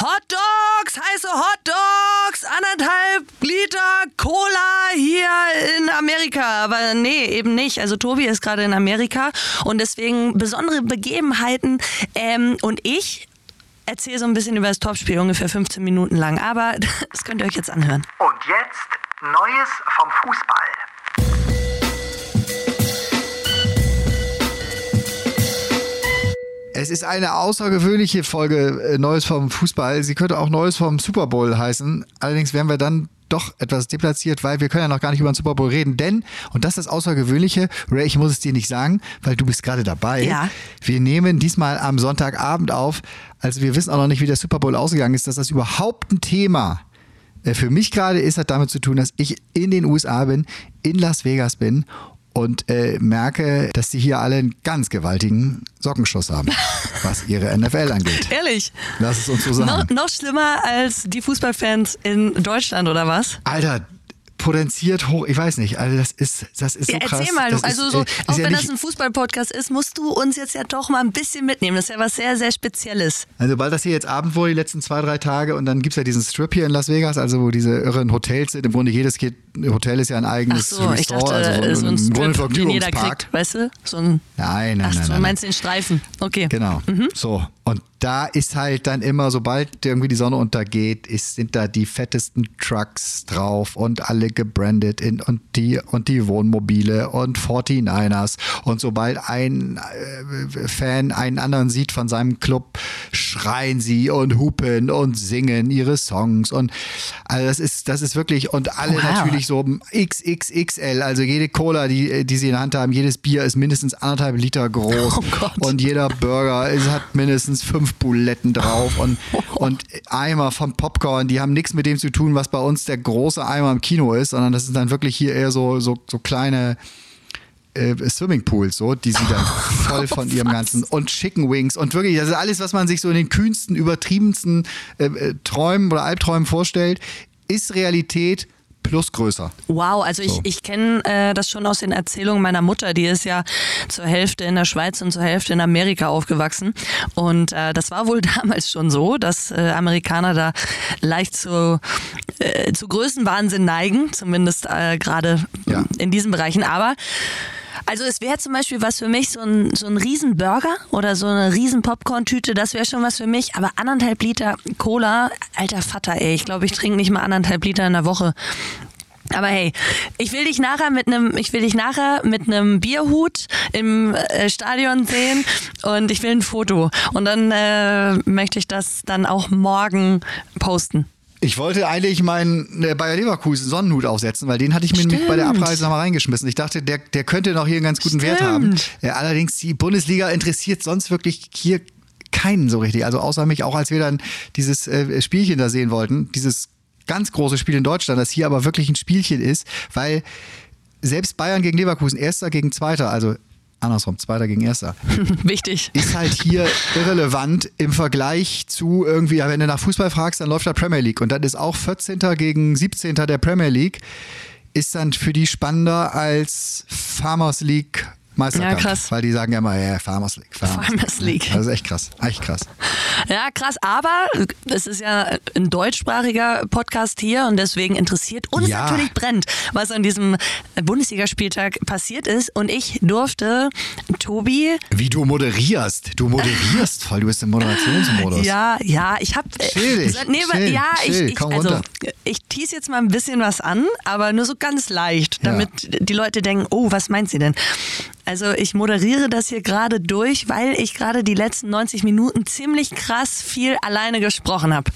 Hot Dogs, heiße Hot Dogs, anderthalb Liter Cola hier in Amerika. Aber nee, eben nicht. Also Tobi ist gerade in Amerika und deswegen besondere Begebenheiten. Ähm, und ich erzähle so ein bisschen über das Topspiel, ungefähr 15 Minuten lang. Aber das könnt ihr euch jetzt anhören. Und jetzt Neues vom Fußball. Es ist eine außergewöhnliche Folge äh, Neues vom Fußball. Sie könnte auch Neues vom Super Bowl heißen. Allerdings wären wir dann doch etwas deplatziert, weil wir können ja noch gar nicht über den Super Bowl reden. Denn, und das ist das Außergewöhnliche, Ray, ich muss es dir nicht sagen, weil du bist gerade dabei. Ja. Wir nehmen diesmal am Sonntagabend auf. Also wir wissen auch noch nicht, wie der Super Bowl ausgegangen ist, dass das überhaupt ein Thema äh, für mich gerade ist, hat damit zu tun, dass ich in den USA bin, in Las Vegas bin und äh, merke, dass die hier alle einen ganz gewaltigen Sockenschuss haben, was ihre NFL angeht. Ehrlich? Lass es uns so No, sagen. noch schlimmer als die Fußballfans in Deutschland, oder was? Alter, potenziert hoch, ich weiß nicht, also das ist, das ist so Ja, krass. erzähl mal, das also ist, so, äh, ist auch ja wenn das ein Fußballpodcast ist, musst du uns jetzt ja doch mal ein bisschen mitnehmen. Das ist ja was sehr, sehr Spezielles. Also sobald das hier jetzt Abend wurde, die letzten zwei, drei Tage und dann gibt es ja diesen Strip hier in Las Vegas, also wo diese irren Hotels sind. Im Grunde jedes Hotel ist ja ein Ach eigenes so, ich Restaurant, dachte, also so ein Strip, den jeder Vergnügungspark. kriegt, weißt du? So ein, Nein, nein, ach nein, so, nein. meinst du den Streifen? Okay. Genau. Mhm. So. Und da ist halt dann immer, sobald irgendwie die Sonne untergeht, ist, sind da die fettesten Trucks drauf und alle gebrandet in, und die und die Wohnmobile und 49ers. Und sobald ein äh, Fan einen anderen sieht von seinem Club, schreien sie und hupen und singen ihre Songs. Und also das ist, das ist wirklich, und alle Wow. natürlich so XXXL, also jede Cola, die, die sie in der Hand haben, jedes Bier ist mindestens anderthalb Liter groß. Oh. Und jeder Burger es hat mindestens fünf Buletten drauf und, und Eimer von Popcorn, die haben nichts mit dem zu tun, was bei uns der große Eimer im Kino ist, sondern das sind dann wirklich hier eher so, so, so kleine äh, Swimmingpools, so, die sie dann voll von ihrem ganzen und Chicken Wings und wirklich, das ist alles, was man sich so in den kühnsten, übertriebensten äh, äh, Träumen oder Albträumen vorstellt, ist Realität plus größer. Wow, also ich, So. ich kenne äh, das schon aus den Erzählungen meiner Mutter. Die ist ja zur Hälfte in der Schweiz und zur Hälfte in Amerika aufgewachsen. Und äh, das war wohl damals schon so, dass äh, Amerikaner da leicht zu, äh, zu Größenwahnsinn neigen, zumindest äh, gerade Ja. in diesen Bereichen. Aber also es wäre zum Beispiel was für mich, so ein, so ein riesen Burger oder so eine riesen Popcorn-Tüte, das wäre schon was für mich. Aber anderthalb Liter Cola, alter Vater, ey, ich glaube, ich trinke nicht mal anderthalb Liter in der Woche. Aber hey, ich will dich nachher mit einem, ich will dich nachher mit einem Bierhut im äh, Stadion sehen und ich will ein Foto. Und dann äh, möchte ich das dann auch morgen posten. Ich wollte eigentlich meinen äh, Bayer Leverkusen Sonnenhut aufsetzen, weil den hatte ich mir nämlich bei der Stimmt. Abreise nochmal reingeschmissen. Ich dachte, der, der könnte noch hier einen ganz guten Wert haben. Stimmt. Ja, allerdings, die Bundesliga interessiert sonst wirklich hier keinen so richtig. Also außer mich, auch als wir dann dieses äh, Spielchen da sehen wollten, dieses ganz große Spiel in Deutschland, das hier aber wirklich ein Spielchen ist, weil selbst Bayern gegen Leverkusen, Erster gegen Zweiter, also andersrum, Zweiter gegen Erster, Wichtig. ist halt hier irrelevant im Vergleich zu irgendwie, wenn du nach Fußball fragst, dann läuft da Premier League. Und dann ist auch 14. gegen 17. der Premier League, ist dann für die spannender als Farmers League Meisterkampf. Ja, krass. Weil die sagen ja immer, ja, Farmers League. Farmers League. Das ist echt krass. Echt krass. Ja, krass, aber es ist ja ein deutschsprachiger Podcast hier und deswegen interessiert uns Ja. natürlich brennt, was an diesem Bundesligaspieltag passiert ist. Und ich durfte Tobi, Wie du moderierst. Du moderierst voll. Du bist im Moderationsmodus. ja, ja, ich habe, Chill dich, nee, chill, ja, chill, ich, ich, also, ich tease jetzt mal ein bisschen was an, aber nur so ganz leicht, Ja. damit die Leute denken, oh, was meint sie denn? Also ich moderiere das hier gerade durch, weil ich gerade die letzten 90 Minuten ziemlich krass viel alleine gesprochen habe.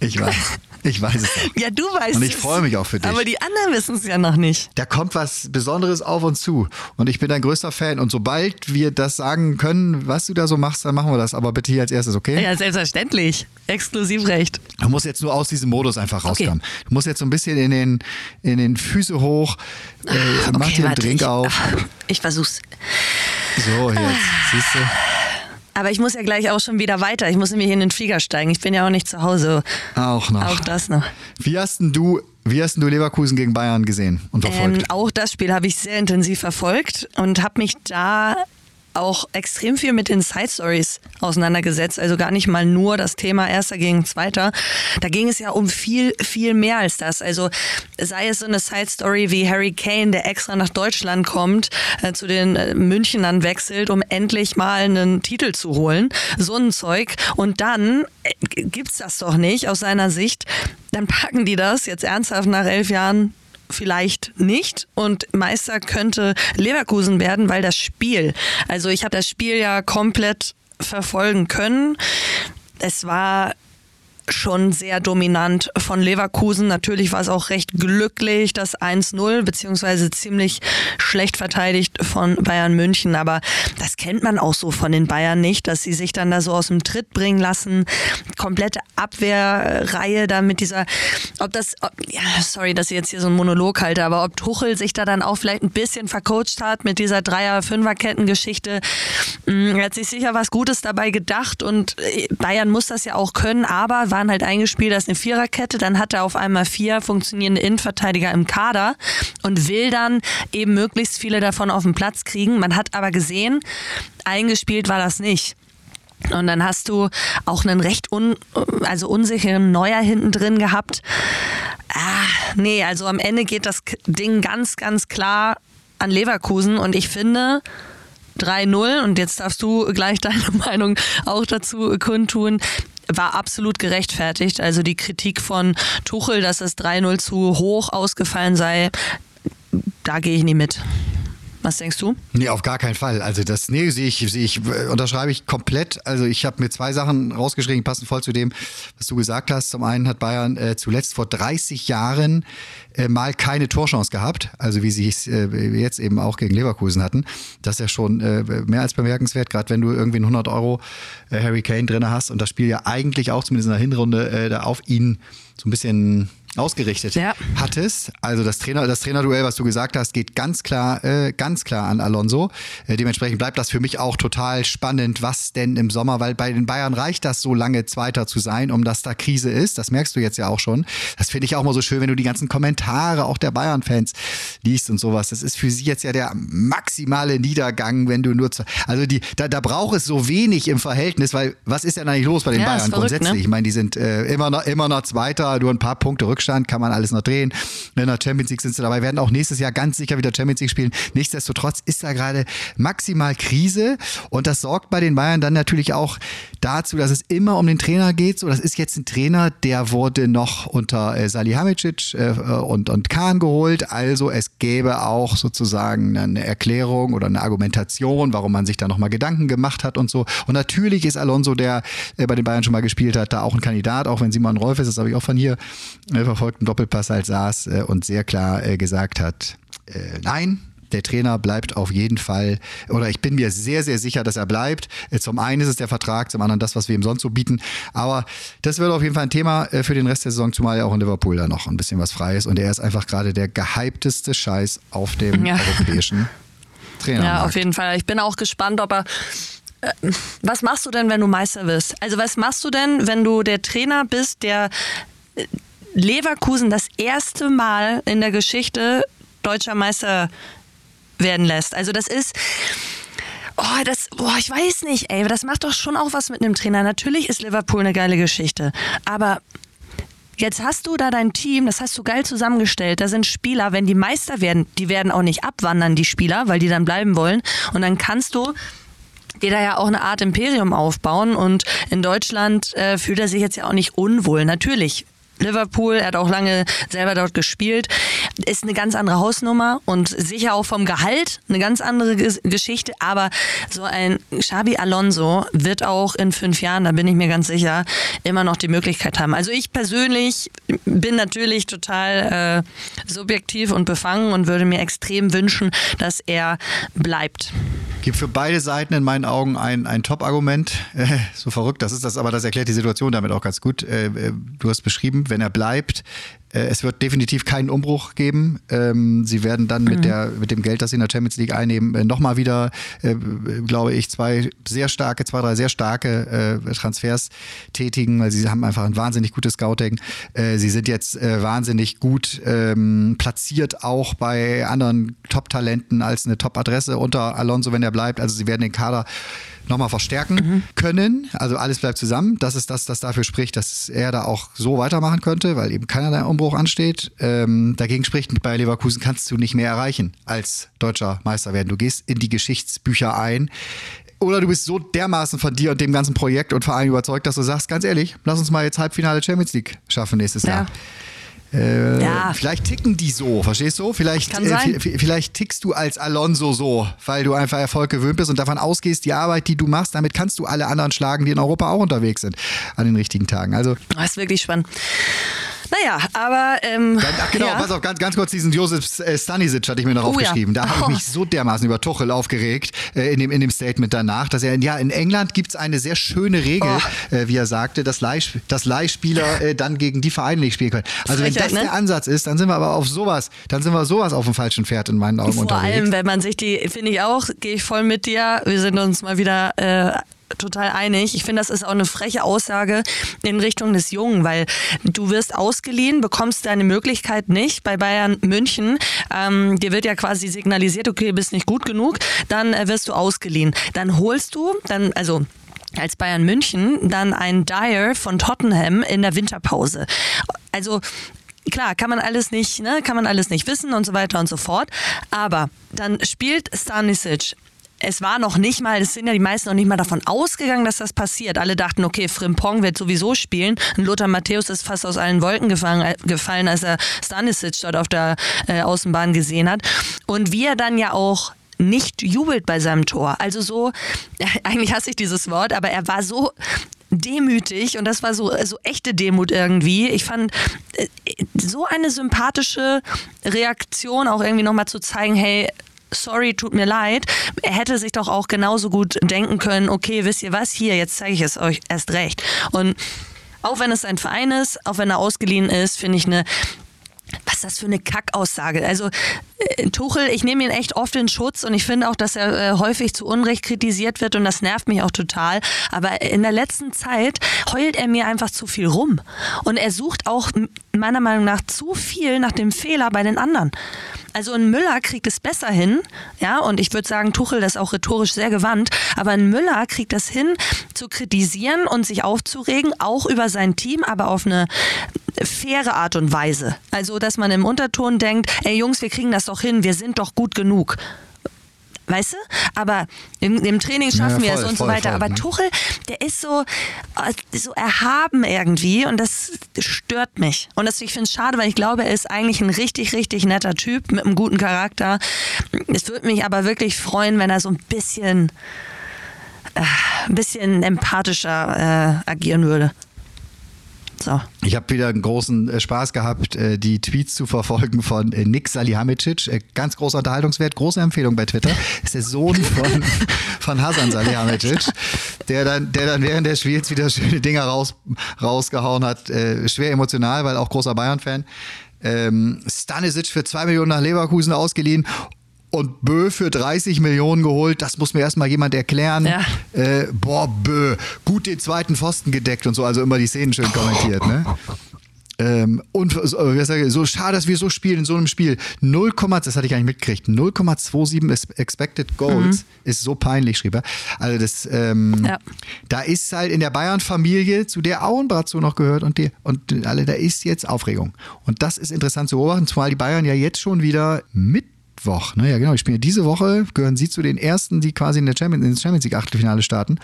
Ich weiß. Ich weiß es. Auch. Ja, du weißt Und ich es. freue mich auch für dich. Aber die anderen wissen es ja noch nicht. Da kommt was Besonderes auf uns zu. Und ich bin dein größter Fan. Und sobald wir das sagen können, was du da so machst, dann machen wir das. Aber bitte hier als erstes, okay? Ja, selbstverständlich. Exklusivrecht. Du musst jetzt nur aus diesem Modus einfach rauskommen. Du musst jetzt so ein bisschen in den, in den Füße hoch, äh, mach dir einen warte, Drink ich, auf. Ich versuch's. So, jetzt, siehst du. Aber ich muss ja gleich auch schon wieder weiter. Ich muss nämlich in den Flieger steigen. Ich bin ja auch nicht zu Hause. Auch noch. Auch das noch. Wie hast denn du, wie hast du Leverkusen gegen Bayern gesehen und verfolgt? Ähm, auch das Spiel habe ich sehr intensiv verfolgt und habe mich da auch extrem viel mit den Side Stories auseinandergesetzt. Also gar nicht mal nur das Thema Erster gegen Zweiter. Da ging es ja um viel, viel mehr als das. Also sei es so eine Side Story wie Harry Kane, der extra nach Deutschland kommt, äh, zu den äh, Münchnern wechselt, um endlich mal einen Titel zu holen. So ein Zeug. Und dann äh, gibt's das doch nicht aus seiner Sicht. Dann packen die das jetzt ernsthaft nach elf Jahren vielleicht nicht und Meister könnte Leverkusen werden, weil das Spiel, also ich habe das Spiel ja komplett verfolgen können. Es war schon sehr dominant von Leverkusen. Natürlich war es auch recht glücklich, das 1-0, beziehungsweise ziemlich schlecht verteidigt von Bayern München. Aber das kennt man auch so von den Bayern nicht, dass sie sich dann da so aus dem Tritt bringen lassen. Komplette Abwehrreihe da mit dieser, ob das, ob, ja, sorry, dass ich jetzt hier so einen Monolog halte, aber ob Tuchel sich da dann auch vielleicht ein bisschen vercoacht hat mit dieser Dreier-Fünfer-Kettengeschichte. Mm, er hat sich sicher was Gutes dabei gedacht und äh, Bayern muss das ja auch können, aber waren halt eingespielt als eine Viererkette, dann hat er auf einmal vier funktionierende Innenverteidiger im Kader und will dann eben möglichst viele davon auf den Platz kriegen. Man hat aber gesehen, eingespielt war das nicht. Und dann hast du auch einen recht un, also unsicheren Neuer hinten drin gehabt. Ah, nee, also am Ende geht das Ding ganz, ganz klar an Leverkusen und ich finde, 3-0 und jetzt darfst du gleich deine Meinung auch dazu kundtun war absolut gerechtfertigt. Also die Kritik von Tuchel, dass das 3-0 zu hoch ausgefallen sei, da gehe ich nie mit. Was denkst du? Nee, auf gar keinen Fall. Also das, nee, sehe ich, sehe ich, unterschreibe ich komplett. Also ich habe mir zwei Sachen rausgeschrieben, passen voll zu dem, was du gesagt hast. Zum einen hat Bayern äh, zuletzt vor 30 Jahren äh, mal keine Torchance gehabt, also wie sie es äh, jetzt eben auch gegen Leverkusen hatten. Das ist ja schon äh, mehr als bemerkenswert, gerade wenn du irgendwie einen 100 Euro äh, Harry Kane drin hast und das Spiel ja eigentlich auch zumindest in der Hinrunde äh, da auf ihn so ein bisschen ausgerichtet ja. hattest. Also das Trainer, das Trainerduell, was du gesagt hast, geht ganz klar, äh, ganz klar an Alonso. Äh, dementsprechend bleibt das für mich auch total spannend, was denn im Sommer, weil bei den Bayern reicht das so lange Zweiter zu sein, um dass da Krise ist. Das merkst du jetzt ja auch schon. Das finde ich auch mal so schön, wenn du die ganzen Kommentare auch der Bayern-Fans liest und sowas. Das ist für sie jetzt ja der maximale Niedergang, wenn du nur, also die, da, da braucht es so wenig im Verhältnis, weil was ist denn eigentlich los bei den ja, Bayern verrückt, grundsätzlich? Ne? Ich meine, die sind äh, immer noch, immer noch Zweiter, nur ein paar Punkte Rückstand Rückstand, kann man alles noch drehen. In der Champions League sind sie dabei, werden auch nächstes Jahr ganz sicher wieder Champions League spielen. Nichtsdestotrotz ist da gerade maximal Krise und das sorgt bei den Bayern dann natürlich auch dazu, dass es immer um den Trainer geht. So, das ist jetzt ein Trainer, der wurde noch unter äh, Salihamidzic äh, und, und Kahn geholt. Also es gäbe auch sozusagen eine Erklärung oder eine Argumentation, warum man sich da nochmal Gedanken gemacht hat und so. Und natürlich ist Alonso, der äh, bei den Bayern schon mal gespielt hat, da auch ein Kandidat, auch wenn Simon Rolf ist, das habe ich auch von hier äh, verfolgten Doppelpass halt saß äh, und sehr klar äh, gesagt hat, äh, nein, der Trainer bleibt auf jeden Fall, oder ich bin mir sehr, sehr sicher, dass er bleibt. Äh, zum einen ist es der Vertrag, zum anderen das, was wir ihm sonst so bieten. Aber das wird auf jeden Fall ein Thema äh, für den Rest der Saison, zumal ja auch in Liverpool da noch ein bisschen was frei ist. Und er ist einfach gerade der gehypteste Scheiß auf dem ja. europäischen Trainer. Ja, auf jeden Fall. Ich bin auch gespannt, ob er was machst du denn, wenn du Meister wirst? Also was machst du denn, wenn du der Trainer bist, der Leverkusen das erste Mal in der Geschichte deutscher Meister werden lässt. Also das ist, oh, das, boah, ich weiß nicht, ey, das macht doch schon auch was mit einem Trainer. Natürlich ist Liverpool eine geile Geschichte, aber Jetzt hast du da dein Team, das hast du geil zusammengestellt. Da sind Spieler, wenn die Meister werden, die werden auch nicht abwandern, die Spieler, weil die dann bleiben wollen. Und dann kannst du dir da ja auch eine Art Imperium aufbauen. Und in Deutschland äh, fühlt er sich jetzt ja auch nicht unwohl. Natürlich Liverpool, er hat auch lange selber dort gespielt, ist eine ganz andere Hausnummer und sicher auch vom Gehalt eine ganz andere Geschichte, aber so ein Xabi Alonso wird auch in fünf Jahren, da bin ich mir ganz sicher, immer noch die Möglichkeit haben. Also ich persönlich bin natürlich total äh, subjektiv und befangen und würde mir extrem wünschen, dass er bleibt. Gibt für beide Seiten in meinen Augen ein, ein Top-Argument. Äh, so verrückt das ist das, aber das erklärt die Situation damit auch ganz gut. Äh, äh du hast beschrieben, wenn er bleibt, Äh, es wird definitiv keinen Umbruch geben. Ähm, sie werden dann mit, der, mit dem Geld, das sie in der Champions League einnehmen, äh, nochmal wieder, äh, glaube ich, zwei sehr starke, zwei, drei sehr starke äh, Transfers tätigen, weil sie haben einfach ein wahnsinnig gutes Scouting. Sie sind jetzt wahnsinnig gut ähm, platziert, auch bei anderen Top-Talenten als eine Top-Adresse unter Alonso, wenn er bleibt. Also sie werden den Kader nochmal verstärken mhm. können. Also alles bleibt zusammen. Das ist das, das dafür spricht, dass er da auch so weitermachen könnte, weil eben keiner Umbruch ansteht. Ähm, dagegen spricht, bei Leverkusen kannst du nicht mehr erreichen als deutscher Meister werden. Du gehst in die Geschichtsbücher ein. Oder du bist so dermaßen von dir und dem ganzen Projekt und Verein überzeugt, dass du sagst, ganz ehrlich, lass uns mal jetzt Halbfinale Champions League schaffen nächstes ja. Jahr. Äh, ja. Vielleicht ticken die so, verstehst du? Vielleicht, äh, vielleicht tickst du als Alonso so, weil du einfach Erfolg gewöhnt bist und davon ausgehst, die Arbeit, die du machst, damit kannst du alle anderen schlagen, die in Europa auch unterwegs sind an den richtigen Tagen. Also, das ist wirklich spannend. Naja, aber. Ähm, Ach genau, ja. pass auf, ganz, ganz kurz diesen Josef äh, Stanisic hatte ich mir noch oh, aufgeschrieben. Ja. Da habe ich mich so dermaßen über Tuchel aufgeregt äh, in, dem, in dem Statement danach, dass er, ja, in England gibt es eine sehr schöne Regel, oh. äh, wie er sagte, dass, Leih, dass Leihspieler äh, dann gegen die Vereine nicht spielen können. Also wenn das ne? der Ansatz ist, dann sind wir aber auf sowas, dann sind wir sowas auf dem falschen Pferd in meinen Augen Vor unterwegs. Vor allem, wenn man sich die, finde ich auch, gehe ich voll mit dir. Wir sind uns mal wieder äh, total einig. Ich finde, das ist auch eine freche Aussage in Richtung des Jungen, weil du wirst ausgeliehen, bekommst deine Möglichkeit nicht bei Bayern München. Ähm, dir wird ja quasi signalisiert, okay, du bist nicht gut genug, dann äh, wirst du ausgeliehen. Dann holst du, dann, also als Bayern München dann ein Dyer von Tottenham in der Winterpause. Also klar, kann man alles nicht, ne, kann man alles nicht wissen und so weiter und so fort. Aber dann spielt Stanisic es war noch nicht mal, es sind ja die meisten noch nicht mal davon ausgegangen, dass das passiert. Alle dachten, okay, Frimpong wird sowieso spielen. Und Lothar Matthäus ist fast aus allen Wolken gefallen, äh, gefallen als er Stanisic dort auf der äh, Außenbahn gesehen hat. Und wie er dann ja auch nicht jubelt bei seinem Tor. Also so, eigentlich hasse ich dieses Wort, aber er war so demütig und das war so, so echte Demut irgendwie. Ich fand äh, so eine sympathische Reaktion auch irgendwie nochmal zu zeigen, hey, sorry, tut mir leid. Er hätte sich doch auch genauso gut denken können, okay, wisst ihr was, hier, jetzt zeige ich es euch erst recht. Und auch wenn es ein Verein ist, auch wenn er ausgeliehen ist, finde ich eine was ist das für eine Kackaussage? Also äh, Tuchel, ich nehme ihn echt oft in Schutz und ich finde auch, dass er äh, häufig zu Unrecht kritisiert wird und das nervt mich auch total. Aber in der letzten Zeit heult er mir einfach zu viel rum und er sucht auch meiner Meinung nach zu viel nach dem Fehler bei den anderen. Also ein Müller kriegt es besser hin, ja, und ich würde sagen, Tuchel ist auch rhetorisch sehr gewandt, aber ein Müller kriegt es hin, zu kritisieren und sich aufzuregen, auch über sein Team, aber auf eine faire Art und Weise. Also, dass man im Unterton denkt, ey Jungs, wir kriegen das doch hin, wir sind doch gut genug weißt du? Aber im, im Training schaffen ja, voll, wir es und voll, so weiter. Voll, Aber ne? Tuchel, der ist so, äh, so erhaben irgendwie und das stört mich. Und das, ich finde es schade, weil ich glaube, er ist eigentlich ein richtig, richtig netter Typ mit einem guten Charakter. Es würde mich aber wirklich freuen, wenn er so ein bisschen, äh, ein bisschen empathischer äh, agieren würde. So. Ich habe wieder einen großen äh, Spaß gehabt, äh, die Tweets zu verfolgen von äh, Nick Salihamidzic. Ganz großer Unterhaltungswert, große Empfehlung bei Twitter. Ist der Sohn von, von Hasan Salihamidzic, der dann, der dann während des Spiels wieder schöne Dinger raus, rausgehauen hat. Schwer emotional, weil auch großer Bayern-Fan. Ähm, Stanisic für zwei Millionen nach Leverkusen ausgeliehen und Bö für 30 Millionen geholt. Das muss mir erstmal jemand erklären. Ja. Äh, boah, Bö, gut den zweiten Pfosten gedeckt und so, also immer die Szenen schön kommentiert, ne? Ähm, und so schade, dass wir so spielen in so einem Spiel. 0, das hatte ich gar nicht mitgekriegt. 0,27 Expected Goals mhm. ist so peinlich, schrieb er. Also das, ähm, ja. da ist halt in der Bayern-Familie, zu der Auenbrat so noch gehört und die und alle, da ist jetzt Aufregung. Und das ist interessant zu beobachten, zumal die Bayern ja jetzt schon wieder mit Mittwoch. Ne? Ja, genau. Ich spiele diese Woche, gehören Sie zu den ersten, die quasi in der Champions, in Champions League Achtelfinale starten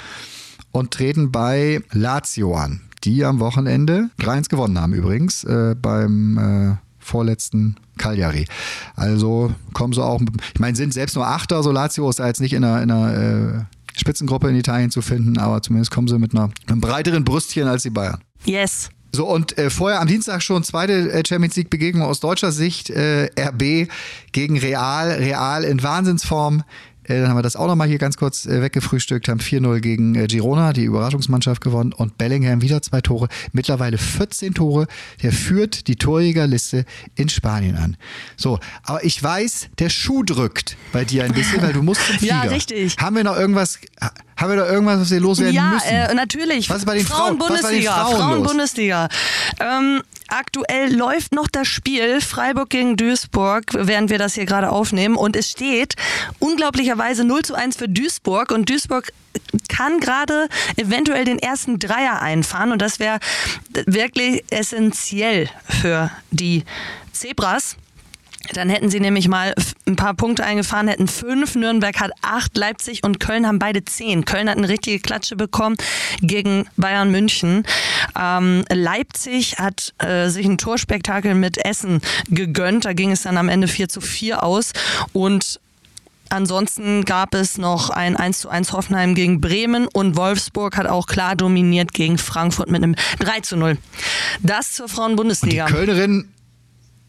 und treten bei Lazio an, die am Wochenende 3-1 gewonnen haben übrigens äh, beim äh, vorletzten Cagliari. Also kommen sie auch, ich meine, sind selbst nur Achter, so Lazio ist da jetzt nicht in einer, in einer äh, Spitzengruppe in Italien zu finden, aber zumindest kommen sie mit einer, einem breiteren Brüstchen als die Bayern. Yes. So, und äh, vorher am Dienstag schon zweite äh, Champions League-Begegnung aus deutscher Sicht. Äh, RB gegen Real. Real in Wahnsinnsform. Äh, dann haben wir das auch nochmal hier ganz kurz äh, weggefrühstückt, haben 4-0 gegen äh, Girona, die Überraschungsmannschaft gewonnen und Bellingham wieder zwei Tore, mittlerweile 14 Tore. Der führt die Torjägerliste in Spanien an. So, aber ich weiß, der Schuh drückt bei dir ein bisschen, weil du musst zum Flieger. Ja, richtig. Haben wir noch irgendwas, haben wir noch irgendwas, was wir loswerden ja, müssen? äh, natürlich. Was ist bei den Frauen? Frauen los? Frauen-Bundesliga. Ähm, aktuell läuft noch das Spiel Freiburg gegen Duisburg, während wir das hier gerade aufnehmen. Und es steht unglaublicherweise 0 zu 1 für Duisburg. Und Duisburg kann gerade eventuell den ersten Dreier einfahren. Und das wäre wirklich essentiell für die Zebras. Dann hätten sie nämlich mal ein paar Punkte eingefahren, hätten fünf, Nürnberg hat acht, Leipzig und Köln haben beide zehn. Köln hat eine richtige Klatsche bekommen gegen Bayern München. Ähm, Leipzig hat äh, sich ein Torspektakel mit Essen gegönnt. Da ging es dann am Ende 4 zu 4 aus. Und Ansonsten gab es noch ein 1 zu 1 Hoffenheim gegen Bremen und Wolfsburg hat auch klar dominiert gegen Frankfurt mit einem 3 zu 0. Das zur Die Frauenbundesliga.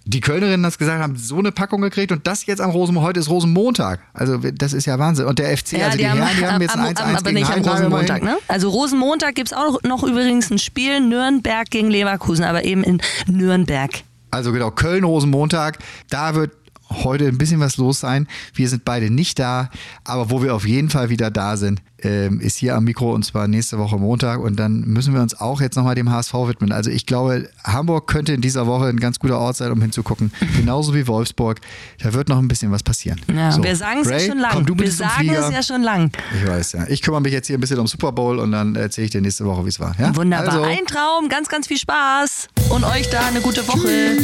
Die Kölnerinnen das gesagt haben, so eine Packung gekriegt und das jetzt am Rosen, heute ist Rosenmontag. Also das ist ja Wahnsinn. Und der FC, also die, Herren, die haben jetzt am, ein 1-1 am, aber gegen nicht am Rosenmontag, ne? Also Rosenmontag gibt es auch noch übrigens ein Spiel, Nürnberg gegen Leverkusen, aber eben in Nürnberg. Also genau, Köln Rosenmontag, da wird heute ein bisschen was los sein. Wir sind beide nicht da, aber wo wir auf jeden Fall wieder da sind, ähm, ist hier am Mikro und zwar nächste Woche Montag und dann müssen wir uns auch jetzt nochmal dem HSV widmen. Also ich glaube, Hamburg könnte in dieser Woche ein ganz guter Ort sein, um hinzugucken. Genauso wie Wolfsburg. Da wird noch ein bisschen was passieren. Ja, So, wir sagen es ja schon lang. Wir sagen es ja schon lang. Ich weiß, ja. Ich kümmere mich jetzt hier ein bisschen um Super Bowl und dann erzähle ich dir nächste Woche, wie es war. Ja? Wunderbar. Also, Ein Traum, ganz, ganz viel Spaß. Und euch da eine gute Woche.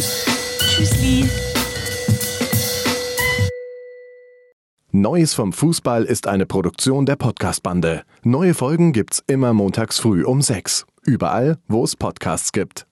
Tschüssli. Neues vom Fußball ist eine Produktion der Podcast-Bande. Neue Folgen gibt's immer montags früh um sechs. Überall, wo es Podcasts gibt.